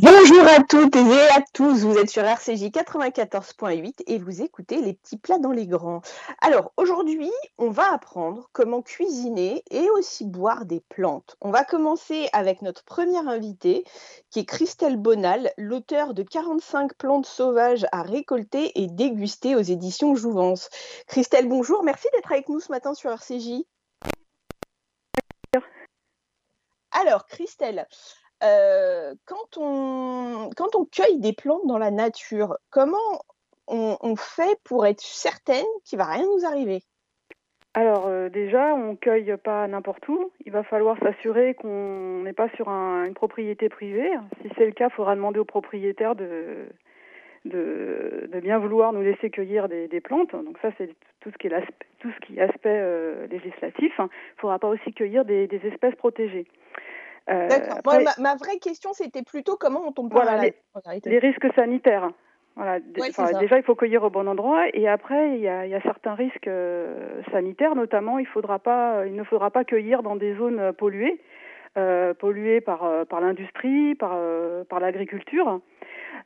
Bonjour à toutes et à tous, vous êtes sur RCJ 94.8 et vous écoutez les petits plats dans les grands. Alors aujourd'hui, on va apprendre comment cuisiner et aussi boire des plantes. On va commencer avec notre première invitée qui est Christelle Bonal, l'auteur de 45 plantes sauvages à récolter et déguster aux éditions Jouvence. Christelle, bonjour, merci d'être avec nous ce matin sur RCJ. Alors Christelle, euh, quand, on, cueille des plantes dans la nature, comment on, fait pour être certaine qu'il va rien nous arriver? Alors euh, déjà, on cueille pas n'importe où. Il va falloir s'assurer qu'on n'est pas sur une propriété privée. Si c'est le cas, il faudra demander au propriétaire de, bien vouloir nous laisser cueillir des, plantes. Donc ça, c'est tout ce qui est aspect euh, législatif. Il ne faudra pas aussi cueillir des espèces protégées. Euh, ma, vraie question, c'était plutôt comment on tombe voilà, les, les, risques sanitaires. Voilà. déjà, il faut cueillir au bon endroit, et après, il y a, certains risques euh, sanitaires, notamment, il, faudra pas, il ne faudra pas cueillir dans des zones polluées, euh, polluées par, par l'industrie, par, par l'agriculture.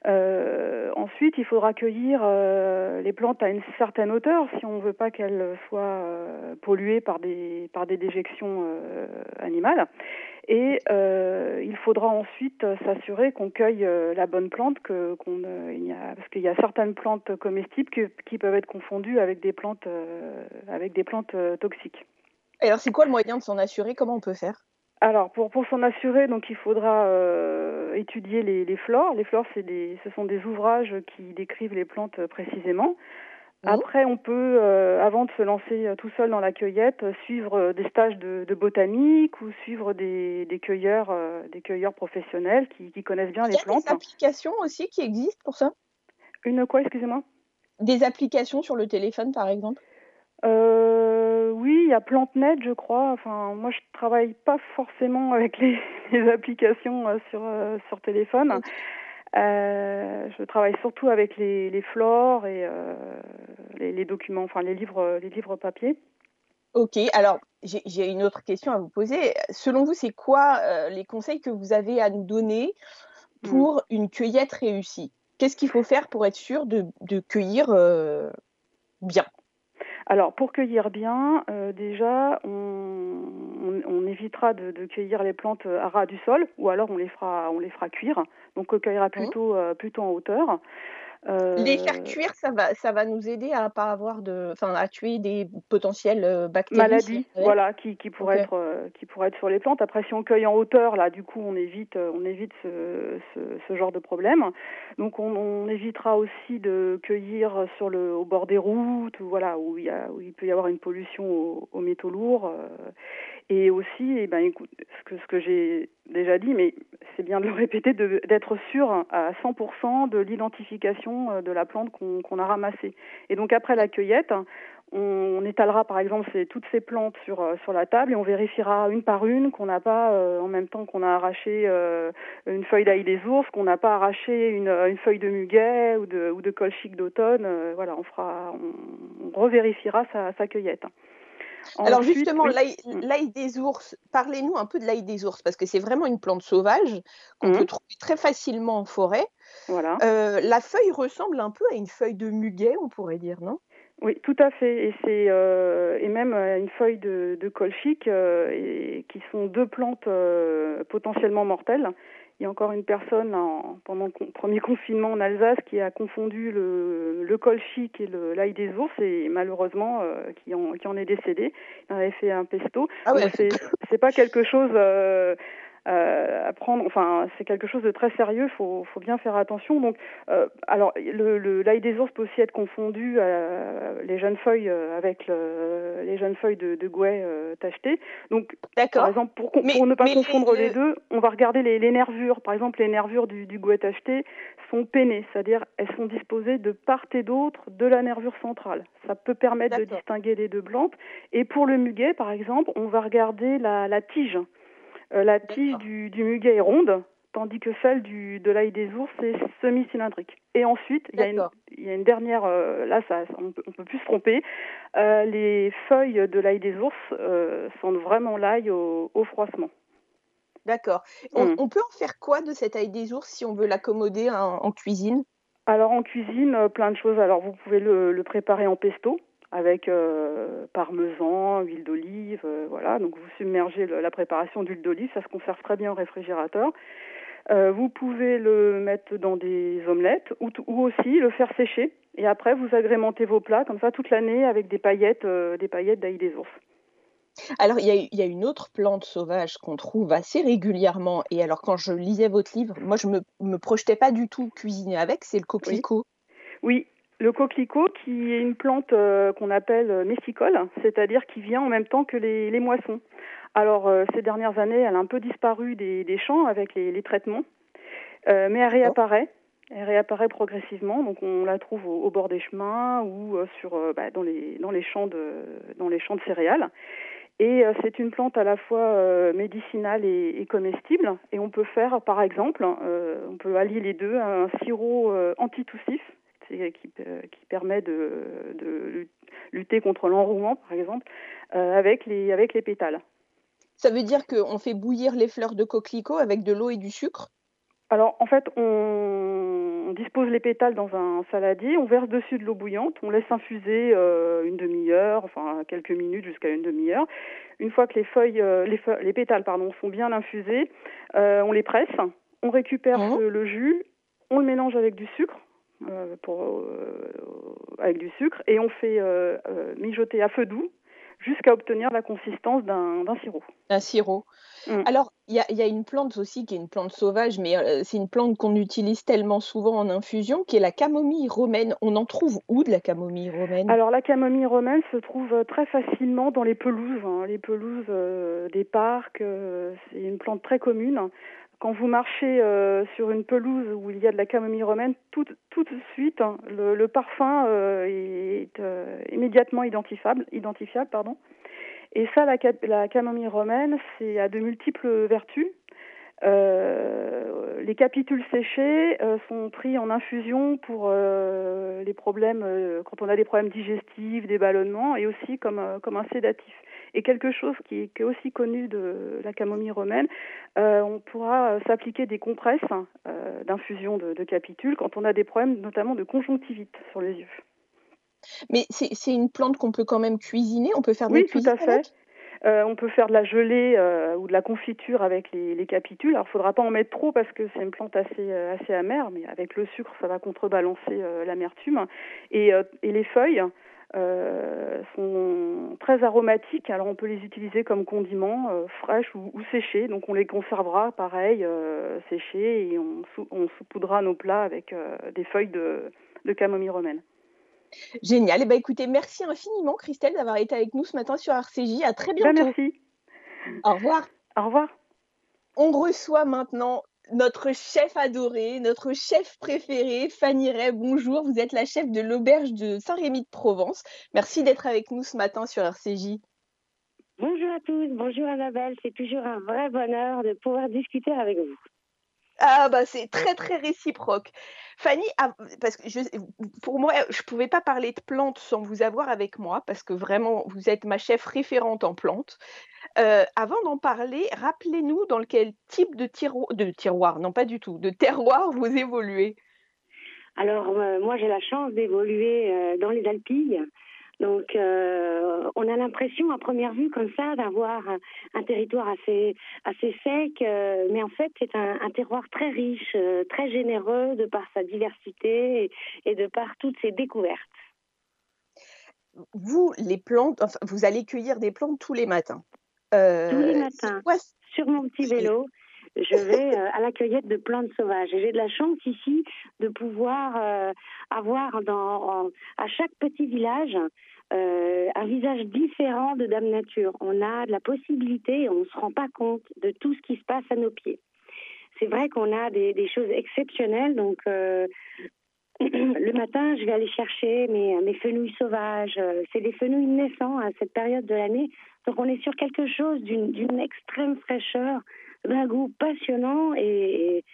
Euh, ensuite, il faudra cueillir euh, les plantes à une certaine hauteur si on ne veut pas qu'elles soient euh, polluées par des, déjections euh, animales. Et il faudra ensuite s'assurer qu'on cueille la bonne plante, parce qu'il y a certaines plantes comestibles qui, peuvent être confondues avec des plantes toxiques. Alors, c'est quoi le moyen de s'en assurer? Comment on peut faire? Alors, pour, pour s'en assurer, donc il faudra euh, étudier les, les flores. Les flores, c'est des, ce sont des ouvrages qui décrivent les plantes précisément. Après, on peut, euh, avant de se lancer euh, tout seul dans la cueillette, suivre des stages de, de botanique ou suivre des, des cueilleurs, des cueilleurs professionnels qui, qui connaissent bien les plantes. Il y a des applications aussi qui existent pour ça? Une quoi, excusez-moi? Des applications sur le téléphone, par exemple? Euh, oui, il y a PlanteNet, je crois. Enfin, moi, je travaille pas forcément avec les, les applications euh, sur euh, sur téléphone. Euh, je travaille surtout avec les, les flores et les, les, documents, enfin les livres, les livres papier. Ok, alors j'ai une autre question à vous poser. Selon vous, c'est quoi les conseils que vous avez à nous donner hmm. pour une cueillette réussie? Qu'est-ce qu'il faut faire pour être sûr de, de cueillir bien? Alors pour cueillir bien, euh, déjà on, on, évitera de, de, cueillir les plantes à ras du sol, ou alors on les fera on les fera cuire. Donc on cueillera mmh. plutôt euh, plutôt en hauteur. Euh... Les faire cuire, ça va, ça va nous aider à pas avoir de, enfin, à tuer des potentielles euh, bactéries. Maladies, voilà, qui, qui pourraient être, euh, qui pourraient être sur les plantes. Après, si on cueille en hauteur, là, du coup, on évite, on évite ce, ce, ce genre de problème. Donc, on, on, évitera aussi de cueillir sur le, au bord des routes, voilà, où il y a, où il peut y avoir une pollution aux, aux métaux lourds. Euh, et aussi, eh ben, écoute, ce que, ce que j'ai déjà dit, mais c'est bien de le répéter, d'être sûr à 100% de l'identification euh, de la plante qu'on a ramassée. Et donc après la cueillette, on, étalera par exemple toutes ces plantes sur, euh, sur la table et on vérifiera une par une qu'on n'a pas, euh, en même temps qu'on a arraché une feuille d'ail des ours, qu'on n'a pas arraché une, feuille de muguet ou de, ou d'automne. Voilà, on fera, on, revérifiera sa cueillette. Alors justement, oui. Mm. l'ail des ours, parlez-nous un peu de l'ail des ours, parce que c'est vraiment une plante sauvage qu'on mmh. peut trouver très facilement en forêt. Voilà. Euh, la feuille ressemble un peu à une feuille de muguet, on pourrait dire, non? Oui, tout à fait. Et c'est euh, et même euh, une feuille de, de colchique, euh, et, qui sont deux plantes euh, potentiellement mortelles. Il y a encore une personne en, pendant le premier confinement en Alsace qui a confondu le, le colchique et l'ail des ours et malheureusement euh, qui, en, qui en est décédé. Il en avait fait un pesto. Ah ouais. C'est pas quelque chose euh, à prendre. Enfin, c'est quelque chose de très sérieux. Faut, faut bien faire attention. Donc, euh, alors, le, le l'ail des ours peut aussi être confondu euh, les jeunes feuilles euh, avec le, les jeunes feuilles de, de gouet euh, tacheté. Donc, par exemple, pour, pour mais, ne pas confondre les, les, deux, on va regarder les, les nervures. Par exemple, les nervures du, du gouet tacheté sont pennées, c'est-à-dire elles sont disposées de part et d'autre de la nervure centrale. Ça peut permettre de distinguer les deux plantes. Et pour le muguet, par exemple, on va regarder la, la tige. Euh, la tige du, du, muguet est ronde, tandis que celle du, de l'ail des ours est semi-cylindrique. Et ensuite, il y, a une, il y a une dernière, euh, là ça, on, peut, on peut plus se tromper, euh, les feuilles de l'ail des ours sentent vraiment l'ail au, au froissement. D'accord. On, mmh. peut en faire quoi de cette ail des ours si on veut l'accommoder en, cuisine? Alors en cuisine, plein de choses. Alors vous pouvez le, préparer en pesto avec euh, parmesan, huile d'olive, euh, voilà. Donc vous submergez la préparation d'huile d'olive, ça se conserve très bien au réfrigérateur. vous pouvez le mettre dans des omelettes ou, ou, aussi le faire sécher et après vous agrémentez vos plats comme ça toute l'année avec des paillettes, des paillettes d'ail des ours. Alors, il y a une autre plante sauvage qu'on trouve assez régulièrement et alors quand je lisais votre livre, moi je me me projetais pas du tout cuisiner avec, c'est le coquelicot. Oui, le coquelicot qui est une plante, euh, qu'on appelle, euh, messicole, c'est-à-dire qui vient en même temps que les moissons. Alors, euh, ces dernières années, elle a un peu disparu des champs avec les traitements, mais elle réapparaît. Elle réapparaît progressivement, donc on la trouve au bord des chemins ou, sur, bah, dans les dans les champs de dans les champs de céréales. Et c'est une plante à la fois médicinale et, comestible. Et on peut faire, par exemple, on peut allier les deux, un sirop antitoussif qui, qui permet de, de, lutter contre l'enrouement, par exemple, avec, les, avec les pétales. Ça veut dire qu'on fait bouillir les fleurs de coquelicot avec de l'eau et du sucre? Alors en fait, on, dispose les pétales dans un saladier, on verse dessus de l'eau bouillante, on laisse infuser euh, une demi-heure, enfin quelques minutes jusqu'à une demi-heure. Une fois que les feuilles, euh, les, pétales pardon, sont bien infusés, euh, on les presse, on récupère mmh. le jus, on le mélange avec du sucre, pour, avec du sucre, et on fait mijoter à feu doux jusqu'à obtenir la consistance d'un sirop. Un sirop. Mm. Alors, il y a, une plante aussi qui est une plante sauvage, mais euh, c'est une plante qu'on utilise tellement souvent en infusion, qui est la camomille romaine. On en trouve où de la camomille romaine? Alors, la camomille romaine se trouve euh, très facilement dans les pelouses, hein. les pelouses euh, des parcs. c'est une plante très commune. Quand vous marchez sur une pelouse où il y a de la camomille romaine, tout, tout de suite, hein, le, parfum est immédiatement identifiable. Et ça, la, camomille romaine, c'est à de multiples vertus. Euh, les capitules séchés euh, sont pris en infusion pour euh, les problèmes, quand on a des problèmes digestifs, des ballonnements, et aussi comme un sédatif. Et quelque chose qui est, aussi connu de la camomille romaine, on pourra s'appliquer des compresses d'infusion de, de capitules quand on a des problèmes notamment de conjonctivite sur les yeux. Mais c'est une plante qu'on peut quand même cuisiner On peut faire de oui, tout à fait. Euh, on peut faire de la gelée euh, ou de la confiture avec les, capitules. Alors, il ne faudra pas en mettre trop parce que c'est une plante assez, euh, assez amère, mais avec le sucre, ça va contrebalancer l'amertume. Et, les feuilles sont très aromatiques. Alors, on peut les utiliser comme condiments, fraîches ou, séchées. Donc, on les conservera, pareil, séchées, et on, on saupoudra nos plats avec des feuilles de camomille romaine. Génial. Et eh ben, écoutez, merci infiniment, Christelle, d'avoir été avec nous ce matin sur RCJ. À très ben, bientôt. merci. Au revoir. Au revoir. On reçoit maintenant notre chef adoré, notre chef préféré, Fanny Ray. Bonjour, vous êtes la chef de l'auberge de Saint-Rémy de Provence. Merci d'être avec nous ce matin sur RCJ. Bonjour à tous, bonjour Annabelle. C'est toujours un vrai bonheur de pouvoir discuter avec vous. Ah bah c'est très très réciproque. Fanny, parce que pour moi, je ne pouvais pas parler de plantes sans vous avoir avec moi, parce que vraiment, vous êtes ma chef référente en plantes. Euh, avant d'en parler, rappelez-nous dans quel type de, tiroir, de tiroir, non pas du tout, de terroir vous évoluez. Alors, euh, moi, j'ai la chance d'évoluer euh, dans les Alpilles. Donc, euh, on a l'impression à première vue comme ça d'avoir un, territoire assez assez sec, euh, mais en fait c'est un, terroir très riche, euh, très généreux de par sa diversité et, de par toutes ses découvertes. Vous, les plantes, vous allez cueillir des plantes tous les matins. tous les matins, sur mon petit vélo je vais à la cueillette de plantes sauvages. J'ai de la chance ici de pouvoir avoir dans, à chaque petit village euh, un visage différent de Dame Nature. On a de la possibilité on ne se rend pas compte de tout ce qui se passe à nos pieds. C'est vrai qu'on a des, choses exceptionnelles, donc euh, le matin, je vais aller chercher mes, mes fenouilles sauvages. C'est des fenouilles naissants à cette période de l'année. Donc on est sur quelque chose d'une extrême fraîcheur, d'un goût passionnant et,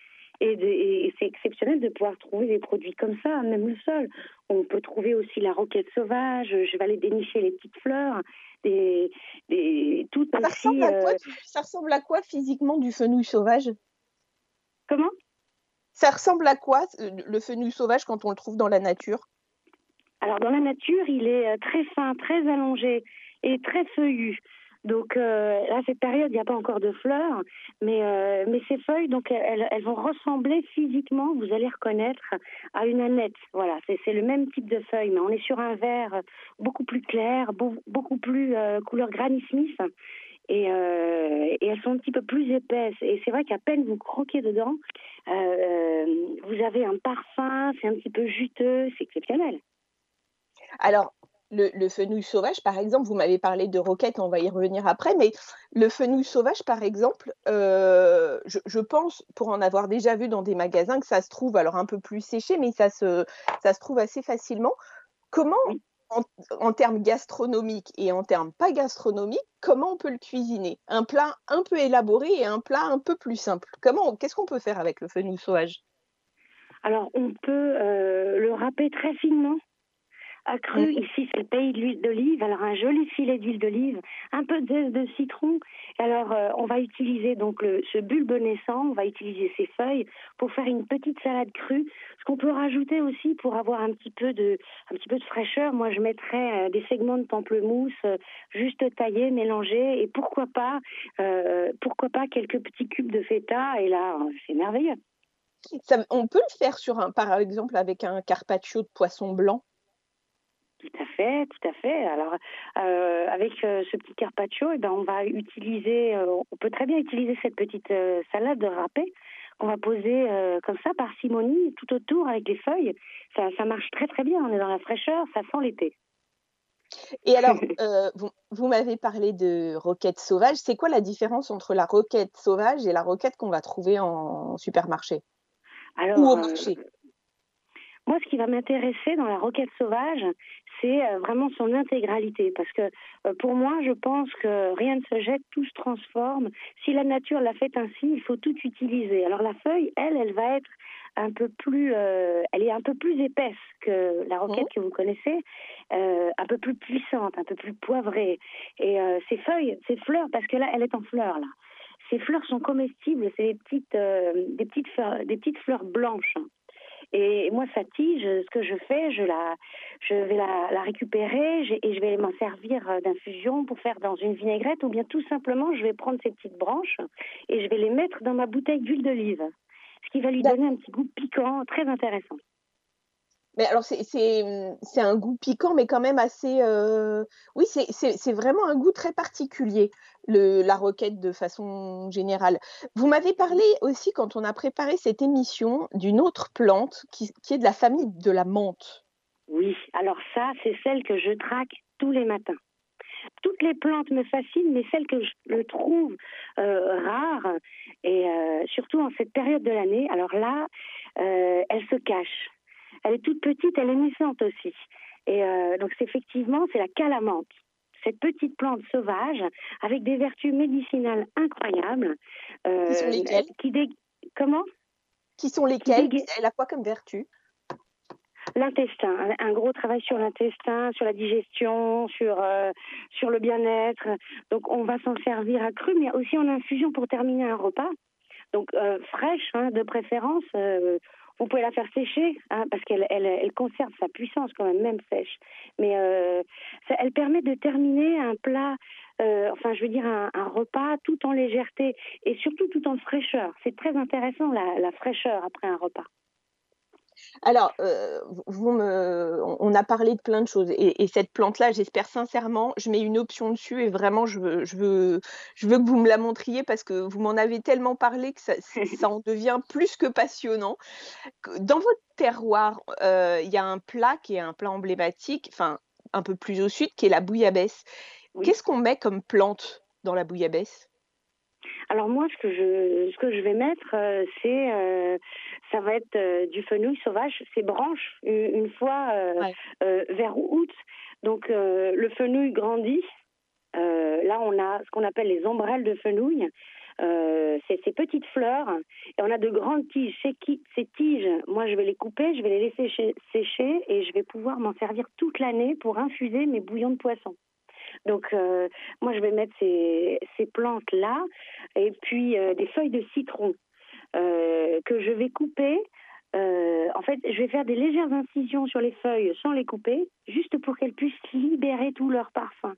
Et, c'est exceptionnel de pouvoir trouver des produits comme ça, même le sol. On peut trouver aussi la roquette sauvage. Je vais aller dénicher les petites fleurs. Des, des, tout ça, ressemble à quoi, ça ressemble à quoi physiquement du fenouil sauvage? Comment? Ça ressemble à quoi le fenouil sauvage quand on le trouve dans la nature? Alors dans la nature, il est très fin, très allongé et très feuillu. Donc euh, à cette période, il n'y a pas encore de fleurs, mais, euh, mais ces feuilles, donc elles, vont ressembler physiquement, vous allez reconnaître, à une annette. Voilà, c'est le même type de feuilles, mais on est sur un vert beaucoup plus clair, beaucoup plus euh, couleur Granny Smith. Et, euh, elles sont un petit peu plus épaisses. Et c'est vrai qu'à peine vous croquez dedans, euh, vous avez un parfum, c'est un petit peu juteux, c'est exceptionnel. Alors, le, fenouil sauvage, par exemple, vous m'avez parlé de roquette, on va y revenir après, mais le fenouil sauvage, par exemple, euh, je, pense, pour en avoir déjà vu dans des magasins, que ça se trouve alors un peu plus séché, mais ça se, ça se trouve assez facilement. Comment, en, termes gastronomiques et en termes pas gastronomiques, comment on peut le cuisiner? Un plat un peu élaboré et un plat un peu plus simple. Comment, qu'est-ce qu'on peut faire avec le fenouil sauvage? Alors, on peut euh, le râper très finement Accru, ici c'est le pays de l'huile d'olive, alors un joli filet d'huile d'olive, un peu de de citron. Alors euh, on va utiliser donc le, ce bulbe naissant, on va utiliser ces feuilles pour faire une petite salade crue. Ce qu'on peut rajouter aussi pour avoir un petit peu de, un petit peu de fraîcheur, moi je mettrais euh, des segments de pamplemousse euh, juste taillés, mélangés et pourquoi pas, pourquoi pas quelques petits cubes de feta et là c'est merveilleux. on peut le faire sur un, par exemple avec un carpaccio de poisson blanc. Tout à fait, tout à fait. Alors, euh, avec euh, ce petit carpaccio, eh ben, on va utiliser, euh, on peut très bien utiliser cette petite salade râpée qu'on va poser comme ça, par simonie, tout autour avec les feuilles. Ça, ça marche très très bien. On est dans la fraîcheur, ça sent l'été. Et alors, vous, vous m'avez parlé de roquette sauvage. C'est quoi la différence entre la roquette sauvage et la roquette qu'on va trouver en supermarché? Alors, Ou au marché moi, ce qui va m'intéresser dans la roquette sauvage, c'est euh, vraiment son intégralité. Parce que euh, pour moi, je pense que rien ne se jette, tout se transforme. Si la nature l'a fait ainsi, il faut tout utiliser. Alors la feuille, elle, elle va être un peu plus, euh, elle est un peu plus épaisse que la roquette que vous connaissez, un peu plus puissante, un peu plus poivrée. Et ces feuilles, ces fleurs, parce que là, elle est en fleurs là. Ces fleurs sont comestibles, c'est des petites, des petites, des petites fleurs blanches. Et moi, sa tige, ce que je fais, je, la, je vais la, la récupérer et je vais m'en servir euh, d'infusion pour faire dans une vinaigrette ou bien tout simplement, je vais prendre ces petites branches et je vais les mettre dans ma bouteille d'huile d'olive, ce qui va lui donner un petit goût piquant très intéressant. Mais alors, c'est un goût piquant, mais quand même assez. Euh, oui, c'est vraiment un goût très particulier, le, la roquette de façon générale. Vous m'avez parlé aussi, quand on a préparé cette émission, d'une autre plante qui, qui, est de la famille de la menthe. Oui, alors ça, c'est celle que je traque tous les matins. Toutes les plantes me fascinent, mais celle que je trouve euh, rare, et euh, surtout en cette période de l'année, alors là, elle se cache elle est toute petite, elle est naissante aussi. Et euh, donc, c'est effectivement, c'est la calamante. Cette petite plante sauvage avec des vertus médicinales incroyables. Euh, qui sont lesquelles qui Comment? Qui sont lesquelles? Elle a quoi comme vertu? L'intestin, un gros travail sur l'intestin, sur la digestion, sur euh, sur le bien-être. Donc on va s'en servir à cru, mais aussi en infusion pour terminer un repas. Donc fraîche, hein, de préférence. Vous pouvez la faire sécher, hein, parce qu'elle elle, conserve sa puissance quand même, même sèche. Mais euh, elle permet de terminer un plat, euh, enfin je veux dire un, repas tout en légèreté et surtout tout en fraîcheur. C'est très intéressant la fraîcheur après un repas. Alors, euh, vous me, on a parlé de plein de choses et, cette plante-là, j'espère sincèrement, je mets une option dessus et vraiment, je veux, je veux, je veux que vous me la montriez parce que vous m'en avez tellement parlé que ça, ça en devient plus que passionnant. Dans votre terroir, euh, il y a un plat qui est un plat emblématique, enfin un peu plus au sud, qui est la bouillabaisse. Qu'est-ce qu'on met comme plante dans la bouillabaisse? Alors moi, ce que je, ce que je vais mettre, euh, c'est, euh, ça va être euh, du fenouil sauvage, ces branches, une, fois vers août. Donc le fenouil grandit. là, on a ce qu'on appelle les ombrelles de fenouil. euh, ces, petites fleurs et on a de grandes tiges. Ces, ces, tiges, moi je vais les couper, je vais les laisser sécher et je vais pouvoir m'en servir toute l'année pour infuser mes bouillons de poisson. Donc euh, moi je vais mettre ces, ces plantes là et puis euh, des feuilles de citron que je vais couper. en fait, je vais faire des légères incisions sur les feuilles sans les couper, juste pour qu'elles puissent libérer tout leur parfum.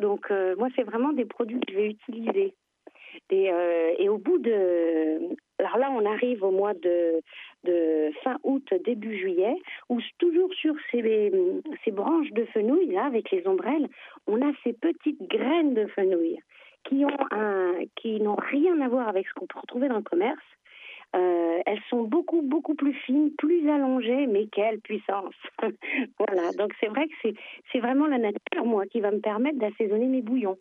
Donc moi, c'est vraiment des produits que je vais utiliser. Et, euh, et, au bout de... Alors là, on arrive au mois de, fin août, début juillet, où toujours sur ces, branches de fenouil, là, avec les ombrelles, on a ces petites graines de fenouil qui n'ont rien à voir avec ce qu'on peut retrouver dans le commerce. Euh, elles sont beaucoup, beaucoup plus fines, plus allongées, mais quelle puissance Voilà, donc c'est vrai que c'est vraiment la nature, moi, qui va me permettre d'assaisonner mes bouillons.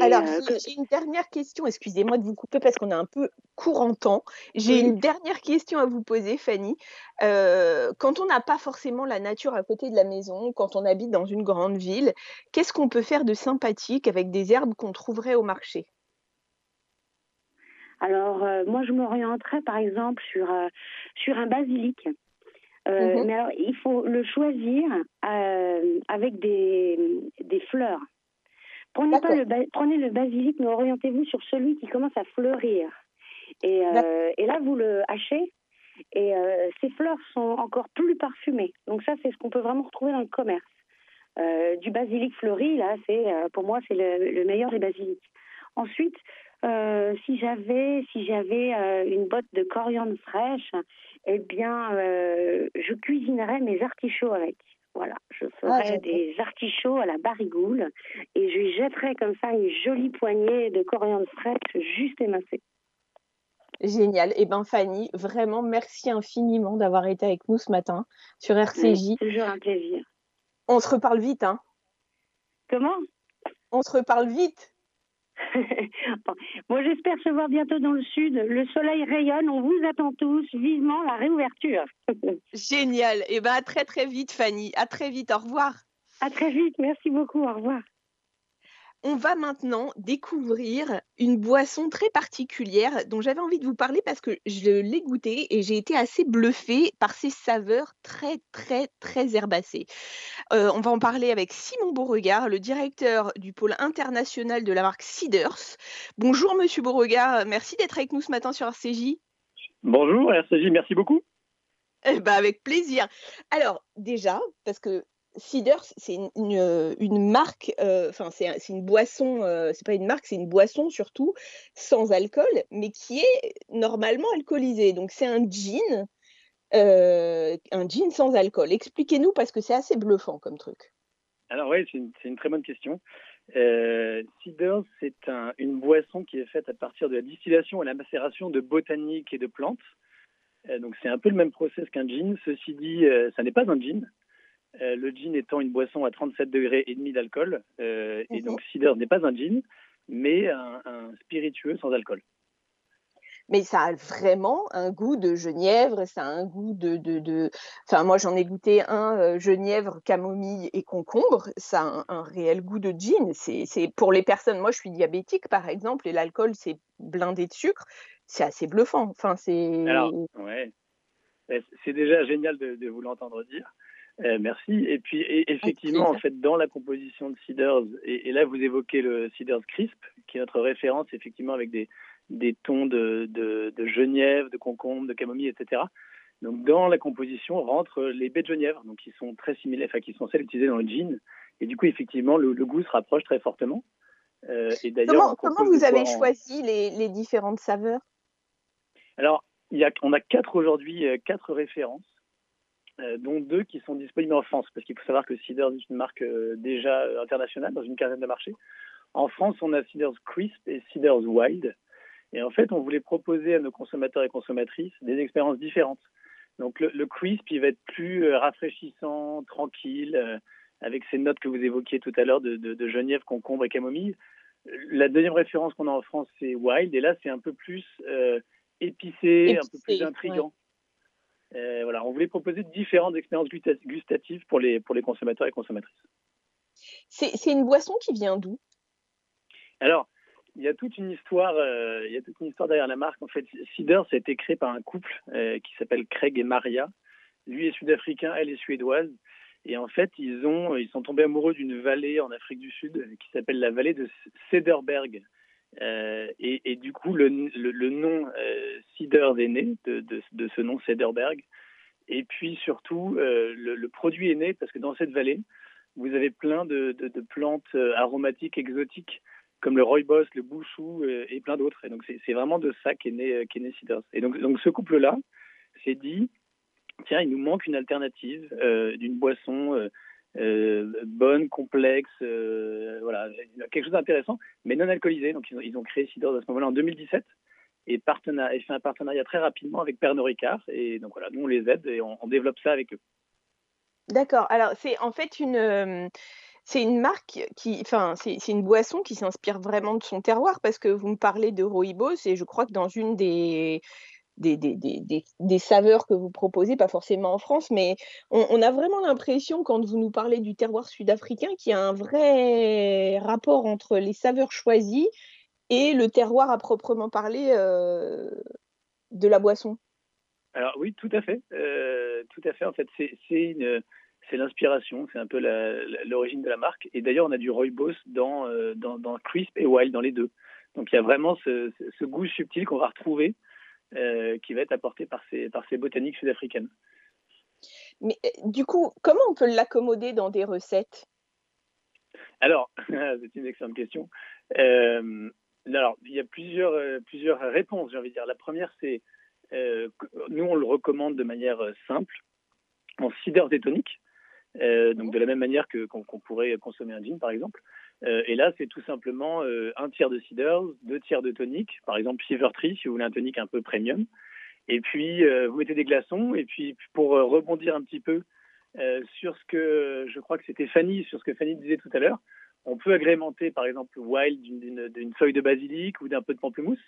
Alors, euh, j'ai une dernière question. Excusez-moi de vous couper parce qu'on est un peu court en temps. J'ai une dernière question à vous poser, Fanny. Euh, quand on n'a pas forcément la nature à côté de la maison, quand on habite dans une grande ville, qu'est-ce qu'on peut faire de sympathique avec des herbes qu'on trouverait au marché? Alors, euh, moi, je m'orienterais par exemple sur, sur un basilic. Mmh mais alors, il faut le choisir avec des, des fleurs. Prenez, pas le, prenez le basilic, mais orientez-vous sur celui qui commence à fleurir. Et, euh, et là, vous le hachez et euh, ces fleurs sont encore plus parfumées. Donc ça, c'est ce qu'on peut vraiment retrouver dans le commerce. Euh, du basilic fleuri, là, c'est pour moi, c'est le, meilleur des basilics. Ensuite, si j'avais si j'avais une botte de coriandre fraîche, eh bien, je cuisinerais mes artichauts avec. Voilà, je ah, ferai des artichauts à la barigoule et je lui jetterai comme ça une jolie poignée de coriandre fraîche juste émincée. Génial. Et eh ben Fanny, vraiment merci infiniment d'avoir été avec nous ce matin sur RCJ. toujours un plaisir. On se reparle vite, hein Comment? On se reparle vite. bon, j'espère se voir bientôt dans le sud. Le soleil rayonne, on vous attend tous vivement la réouverture. Génial. Et eh ben à très très vite Fanny. À très vite. Au revoir. À très vite. Merci beaucoup. Au revoir. On va maintenant découvrir une boisson très particulière dont j'avais envie de vous parler parce que je l'ai goûtée et j'ai été assez bluffée par ses saveurs très très très herbacées. Euh, on va en parler avec Simon Beauregard, le directeur du pôle international de la marque Cedars. Bonjour Monsieur Beauregard, merci d'être avec nous ce matin sur RCJ. Bonjour RCJ, merci beaucoup. Eh ben, avec plaisir. Alors déjà, parce que Ciders, c'est une, marque, euh, enfin c'est une boisson, euh, c'est pas une marque, c'est une boisson surtout sans alcool, mais qui est normalement alcoolisée. Donc c'est un gin, euh, un gin sans alcool. Expliquez-nous parce que c'est assez bluffant comme truc. Alors oui, c'est une, très bonne question. Ciders, c'est une boisson qui est faite à partir de la distillation et la macération de botaniques et de plantes. donc c'est un peu le même process qu'un gin. Ceci dit, ça n'est pas un gin. Euh, le gin étant une boisson à 37 degrés et demi d'alcool. Euh, et donc, cider n'est pas un gin, mais un, spiritueux sans alcool. Mais ça a vraiment un goût de genièvre, ça a un goût de. de, Enfin, moi, j'en ai goûté un euh, genièvre, camomille et concombre. Ça a un, réel goût de gin. C'est pour les personnes. Moi, je suis diabétique, par exemple, et l'alcool, c'est blindé de sucre. C'est assez bluffant. Enfin, c'est. Alors, ouais. C'est déjà génial de vous l'entendre dire. Euh, merci. Et puis, effectivement, en fait, dans la composition de Cedars, et, là, vous évoquez le Cedars Crisp, qui est notre référence, effectivement, avec des, des tons de, de, de, genièvre, de concombre, de camomille, etc. Donc, dans la composition rentrent les baies de genièvre, donc qui sont très similaires, enfin, qui sont celles utilisées dans le gin. Et du coup, effectivement, le, goût se rapproche très fortement. Euh, et d'ailleurs, comment, comment vous avez choisi les, les, différentes saveurs? Alors, il y a, on a quatre aujourd'hui, euh, quatre références. Euh, dont deux qui sont disponibles en France, parce qu'il faut savoir que Cedars est une marque euh, déjà internationale dans une quinzaine de marchés. En France, on a Cedars Crisp et Cedars Wild. Et en fait, on voulait proposer à nos consommateurs et consommatrices des expériences différentes. Donc le, crisp, il va être plus euh, rafraîchissant, tranquille, avec ces notes que vous évoquiez tout à l'heure de, de, genièvre, concombre et camomille. La deuxième référence qu'on a en France, c'est wild, et là, c'est un peu plus épicé, un peu plus intrigant. Euh, voilà, on voulait proposer différentes expériences gustatives pour les, pour les consommateurs et consommatrices. C'est une boisson qui vient d'où? Alors, il y a toute une histoire, euh, il y a toute une histoire derrière la marque. En fait, Cedars a été créé par un couple euh, qui s'appelle Craig et Maria. Lui est sud-africain, elle est suédoise. Et en fait, ils ont, ils sont tombés amoureux d'une vallée en Afrique du Sud qui s'appelle la vallée de Cederberg. Euh, et, du coup, le, nom euh, Cedars est né de, ce nom Cederberg. Et puis surtout, le, le, produit est né parce que dans cette vallée, vous avez plein de, plantes aromatiques exotiques comme le rooibos, le bouchou euh, et plein d'autres. Et donc c'est vraiment de ça qu'est né, euh, né Et donc, ce couple-là s'est dit, tiens, il nous manque une alternative euh, d'une boisson bonne, complexe, voilà, quelque chose d'intéressant, mais non alcoolisé. Donc ils ont, créé Ciders à ce moment-là en 2017 et, fait un partenariat très rapidement avec Pernod Ricard. Et donc voilà, nous on les aide et on, développe ça avec eux. D'accord. Alors c'est en fait une c'est une marque qui, enfin, c'est une boisson qui s'inspire vraiment de son terroir parce que vous me parlez de rooibos et je crois que dans une des des, des, des, des, saveurs que vous proposez, pas forcément en France, mais on, a vraiment l'impression, quand vous nous parlez du terroir sud-africain, qu'il y a un vrai rapport entre les saveurs choisies et le terroir à proprement parler euh, de la boisson. Alors oui, tout à fait. Euh, tout à fait. En fait, c'est une c'est l'inspiration, c'est un peu l'origine de la marque. Et d'ailleurs, on a du rooibos euh, dans, dans, Crisp et Wild, dans les deux. Donc il y a vraiment ce, goût subtil qu'on va retrouver, qui va être apporté par ces, par ces botaniques sud-africaines. Mais euh, du coup, comment on peut l'accommoder dans des recettes? Alors, c'est une excellente question. Euh, alors, il y a plusieurs, plusieurs réponses, j'ai envie de dire. La première, c'est, nous, on le recommande de manière simple, en toniques. Euh, donc de la même manière que qu'on pourrait consommer un gin par exemple. Euh, et là, c'est tout simplement euh, un tiers de ciders, deux tiers de tonique, par exemple Tree si vous voulez un tonique un peu premium. Et puis vous mettez des glaçons. Et puis pour rebondir un petit peu sur ce que je crois que c'était Fanny, sur ce que Fanny disait tout à l'heure, on peut agrémenter par exemple Wild d'une feuille de basilic ou d'un peu de pamplemousse.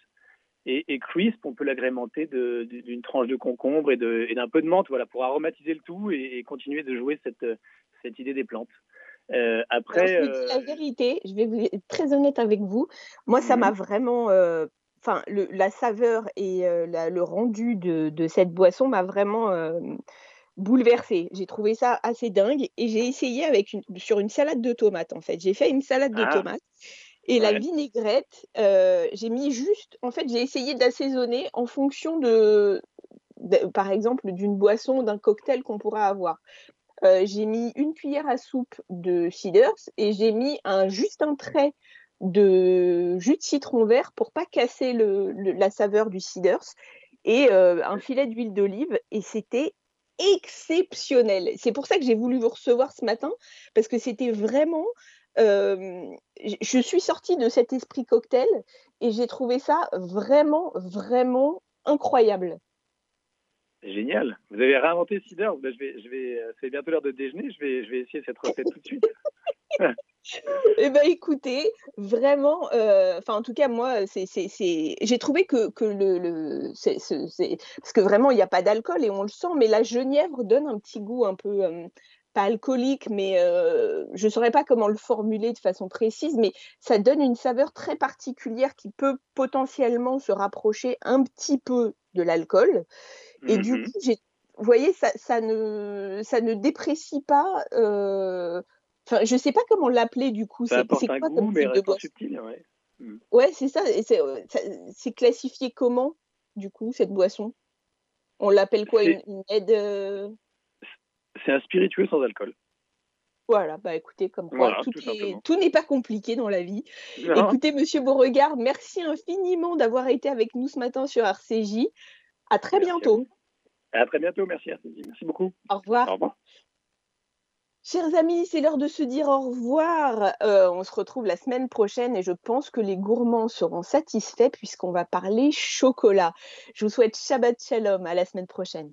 Et, crisp, on peut l'agrémenter d'une tranche de concombre et d'un peu de menthe, voilà, pour aromatiser le tout et, continuer de jouer cette idée des plantes. Euh, après, je la euh, vérité, je vais vous être très honnête avec vous. Moi, ça m'a vraiment, euh, enfin, la saveur et euh, le rendu de, de cette boisson m'a vraiment bouleversée. J'ai trouvé ça assez dingue et j'ai essayé avec une, sur une salade de tomates en fait. J'ai fait une salade de ah. tomates et la vinaigrette, j'ai mis juste, en fait, j'ai essayé d'assaisonner en fonction de, par exemple, d'une boisson, d'un cocktail qu'on pourrait avoir. Euh, j'ai mis une cuillère à soupe de ciders et j'ai mis un, juste un trait de jus de citron vert pour pas casser la saveur du ciders et euh, un filet d'huile d'olive et c'était exceptionnel. C'est pour ça que j'ai voulu vous recevoir ce matin parce que c'était vraiment je suis sortie de cet esprit cocktail et j'ai trouvé ça vraiment, vraiment incroyable. Génial. Vous avez réinventé Cider. Ben, je vais, euh, c'est bientôt l'heure de déjeuner. Je vais, essayer cette recette tout de suite. eh ben, écoutez, vraiment, euh, enfin, en tout cas, moi, j'ai trouvé que, que parce que vraiment, il n'y a pas d'alcool et on le sent, mais la genièvre donne un petit goût un peu, pas alcoolique, mais je ne saurais pas comment le formuler de façon précise, mais ça donne une saveur très particulière qui peut potentiellement se rapprocher un petit peu de l'alcool. Et du mmh coup, vous voyez, ça, ça, ne, ça ne déprécie pas. Enfin, je ne sais pas comment l'appeler du coup. C'est quoi comme type de boisson? subtil, ouais. Mmh. Ouais, c'est ça. C'est classifié comment, du coup, cette boisson? On l'appelle quoi une, une, aide c'est un spiritueux sans alcool. Voilà, bah écoutez, comme quoi tout, n'est pas compliqué dans la vie. Écoutez, Monsieur Beauregard, merci infiniment d'avoir été avec nous ce matin sur RCJ. À très bientôt. À, très bientôt, merci. Merci beaucoup. Au revoir. Au revoir. Chers amis, c'est l'heure de se dire au revoir. Euh, on se retrouve la semaine prochaine et je pense que les gourmands seront satisfaits puisqu'on va parler chocolat. Je vous souhaite Shabbat Shalom. À la semaine prochaine.